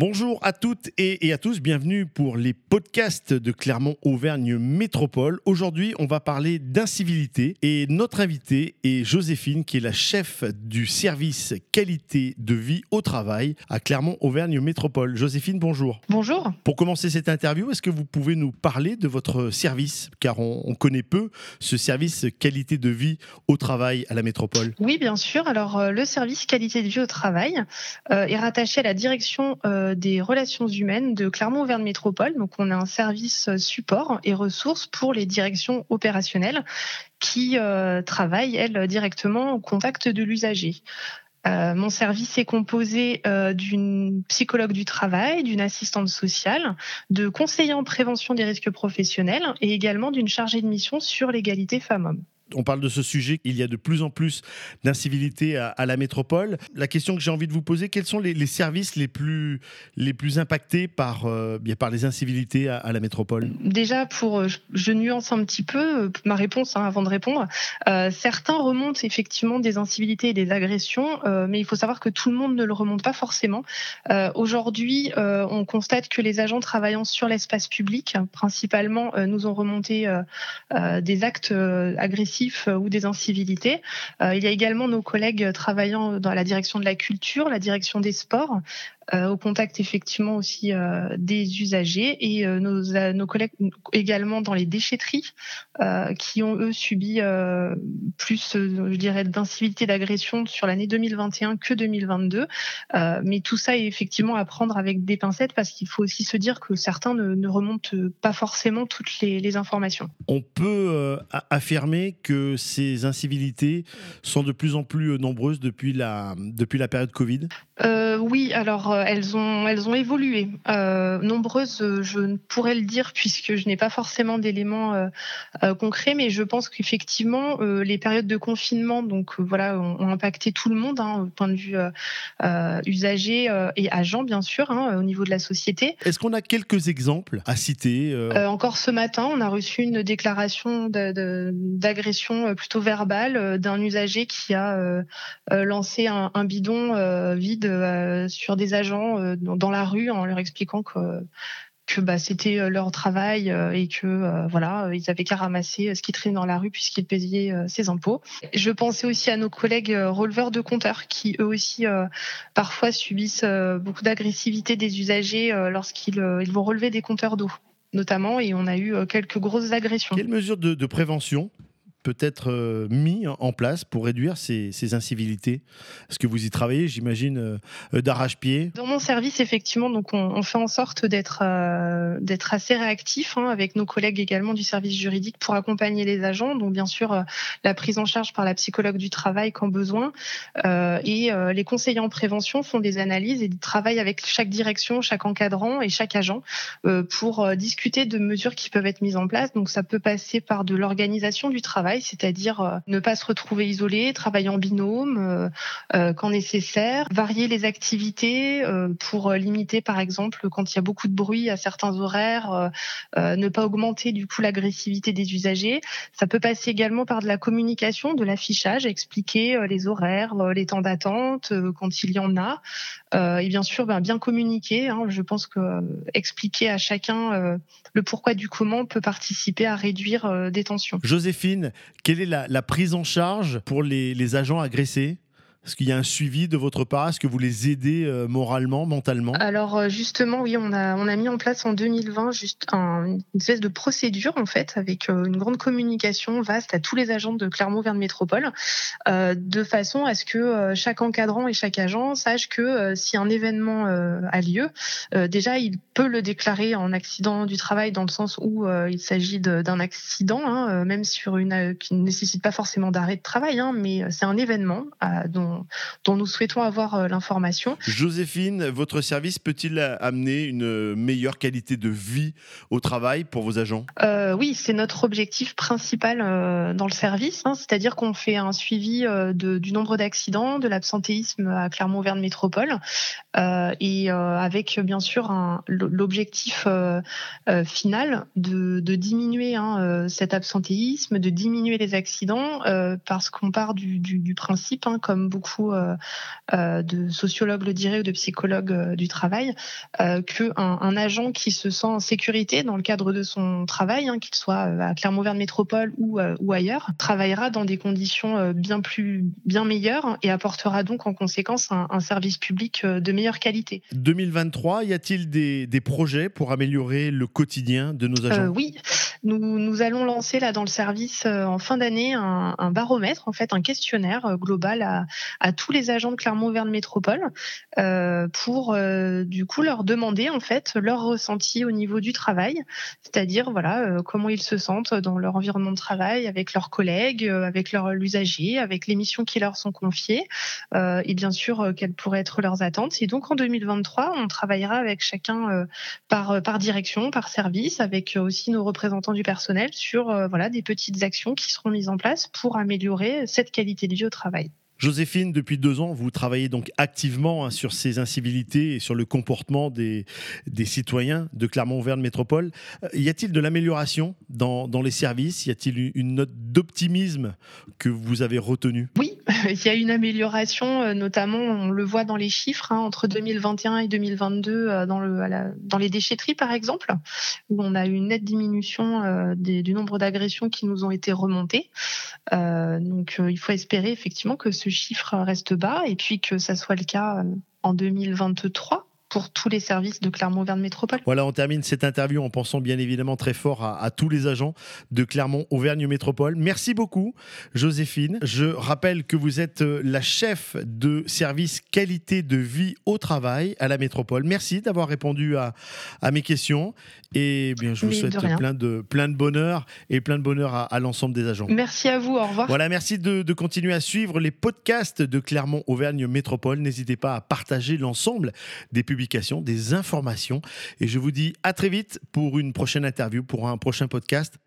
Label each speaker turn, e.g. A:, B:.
A: Bonjour à toutes et, à tous, bienvenue pour les podcasts de Clermont-Auvergne Métropole. Aujourd'hui, on va parler d'incivilité et notre invitée est Joséphine qui est la chef du service qualité de vie au travail à Clermont-Auvergne Métropole. Joséphine, bonjour.
B: Bonjour.
A: Pour commencer cette interview, est-ce que vous pouvez nous parler de votre service? Car on, connaît peu ce service qualité de vie au travail à la métropole
B: Oui, bien sûr. Alors, euh, le service qualité de vie au travail euh, est rattaché à la direction euh, des relations humaines de Clermont-Auvergne Métropole. Donc, on a un service support et ressources pour les directions opérationnelles qui euh, travaillent, elles, directement au contact de l'usager. Euh, mon service est composé euh, d'une psychologue du travail, d'une assistante sociale, de conseillers en prévention des risques professionnels et également d'une chargée de mission sur l'égalité femmes-hommes
A: on parle de ce sujet, il y a de plus en plus d'incivilité à, la métropole. La question que j'ai envie de vous poser, quels sont les, services les plus, les plus impactés par, euh, par les incivilités à, la métropole?
B: Déjà, pour, euh, je nuance un petit peu euh, ma réponse hein, avant de répondre. certains remontent effectivement des incivilités et des agressions, mais il faut savoir que tout le monde ne le remonte pas forcément. Aujourd'hui, on constate que les agents travaillant sur l'espace public, principalement, nous ont remonté des actes agressifs euh, ou des incivilités. Euh, il y a également nos collègues travaillant dans la direction de la culture, la direction des sports, au contact effectivement aussi euh, des usagers et euh, nos, nos collègues également dans les déchetteries qui ont eux subi plus, je dirais, d'incivilité, d'agression sur l'année 2021 que 2022. mais tout ça est effectivement à prendre avec des pincettes parce qu'il faut aussi se dire que certains ne, remontent pas forcément toutes les, les informations.
A: On peut affirmer que ces incivilités sont de plus en plus nombreuses depuis la, depuis la période Covid?
B: Oui, alors euh, elles ont elles ont évolué. Euh, nombreuses, euh, je ne pourrais le dire puisque je n'ai pas forcément d'éléments concrets, mais je pense qu'effectivement les périodes de confinement, donc voilà, ont, impacté tout le monde hein, au point de vue usager et agent bien sûr hein, au niveau de la société.
A: Est-ce qu'on a quelques exemples à citer
B: Encore ce matin, on a reçu une déclaration d'agression plutôt verbale d'un usager qui a lancé un, un bidon vide sur des euh, dans la rue en leur expliquant que bah, c'était euh, leur travail euh, et que voilà ils avaient qu'à ramasser ce qui traînait dans la rue puisqu'ils payaient ses impôts. Je pensais aussi à nos collègues releveurs de compteurs qui eux aussi parfois subissent beaucoup d'agressivité des usagers lorsqu'ils ils vont relever des compteurs d'eau notamment et on a eu quelques grosses agressions.
A: Quelles mesures de prévention peut être euh, mis en place pour réduire ces, incivilités Est-ce que vous y travaillez, j'imagine, euh, euh, d'arrache-pied?
B: Dans mon service, effectivement, donc on, fait en sorte d'être assez réactif hein, avec nos collègues également du service juridique pour accompagner les agents. Donc bien sûr, la prise en charge par la psychologue du travail quand besoin. et les conseillers en prévention font des analyses et travaillent avec chaque direction, chaque encadrant et chaque agent pour discuter de mesures qui peuvent être mises en place. Donc ça peut passer par de l'organisation du travail c'est-à-dire euh, ne pas se retrouver isolé, travailler en binôme euh, euh, quand nécessaire, varier les activités pour limiter par exemple quand il y a beaucoup de bruit à certains horaires, ne pas augmenter du coup l'agressivité des usagers. Ça peut passer également par de la communication, de l'affichage, expliquer les horaires, les temps d'attente quand il y en a, et bien sûr ben, bien communiquer. Hein. je pense que expliquer à chacun le pourquoi du comment peut participer à réduire des tensions.
A: Joséphine, quelle est la, prise en charge pour les agents agressés? Est-ce qu'il y a un suivi de votre part? Est-ce que vous les aidez euh, moralement, mentalement?
B: Alors euh, justement, oui, on a, on a mis en place en 2020 juste une espèce de procédure en fait avec euh, une grande communication vaste à tous les agents de Clermont-Verne Métropole, de façon à ce que chaque encadrant et chaque agent sache que si un événement a lieu, déjà il peut le déclarer en accident du travail dans le sens où il s'agit d'un accident, hein, même sur une qui ne nécessite pas forcément d'arrêt de travail, hein, mais c'est un événement dont dont, nous souhaitons avoir euh, l'information.
A: Joséphine, votre service peut-il amener une meilleure qualité de vie au travail pour vos agents?
B: Euh, Oui, c'est notre objectif principal euh, dans le service, hein. c'est-à-dire qu'on fait un suivi du nombre d'accidents, de l'absentéisme à Clermont-Auvergne Métropole, et avec bien sûr l'objectif final de, diminuer hein, cet absentéisme, de diminuer les accidents, parce qu'on part du, principe, hein, comme beaucoup beaucoup de sociologues le diraient ou de psychologues du travail, qu'un un agent qui se sent en sécurité dans le cadre de son travail, hein, qu'il soit à Clermont-Ferrand Métropole ou, ou ailleurs, travaillera dans des conditions bien plus bien meilleures et apportera donc en conséquence un, un service public de meilleure qualité.
A: 2023, y a-t-il des, des projets pour améliorer le quotidien de nos agents?
B: Oui, nous, nous, allons lancer là dans le service en fin d'année un, un, baromètre, en fait un questionnaire global à, à tous les agents de Clermont-Auvergne Métropole euh, pour euh, du coup leur demander en fait leur ressenti au niveau du travail, c'est-à-dire voilà euh, comment ils se sentent dans leur environnement de travail, avec leurs collègues, avec leurs usagers, avec les missions qui leur sont confiées et bien sûr quelles pourraient être leurs attentes. Et donc en 2023, on travaillera avec chacun par par direction, par service, avec aussi nos représentants du personnel sur voilà des petites actions qui seront mises en place pour améliorer cette qualité de vie au travail.
A: Joséphine, depuis deux ans, vous travaillez donc activement hein, sur ces incivilités et sur le comportement des, citoyens de Clermont-Auvergne Métropole. Euh, y a-t-il de l'amélioration dans, les services? Y a-t-il une note d'optimisme que vous avez retenue?
B: Oui, il y a une amélioration, euh, notamment, on le voit dans les chiffres, hein, entre 2021 et 2022 euh, dans, le, dans les déchetteries, par exemple, où on a eu une nette diminution du nombre d'agressions qui nous ont été remontées. donc, il faut espérer effectivement que ce chiffre reste bas et puis que ça soit le cas euh, en 2023 pour tous les services de Clermont-Auvergne Métropole.
A: Voilà, on termine cette interview en pensant bien évidemment très fort à, tous les agents de Clermont-Auvergne Métropole. Merci beaucoup, Joséphine. Je rappelle que vous êtes euh, la chef de service qualité de vie au travail à la métropole. Merci d'avoir répondu à, à, mes questions et bien je vous souhaite plein de, plein de bonheur et plein de bonheur à, l'ensemble des agents.
B: Merci à vous, au revoir.
A: Voilà, merci de, de continuer à suivre les podcasts de Clermont-Auvergne Métropole. N'hésitez pas à partager l'ensemble des des informations. Et je vous dis à très vite pour une prochaine interview, pour un prochain podcast.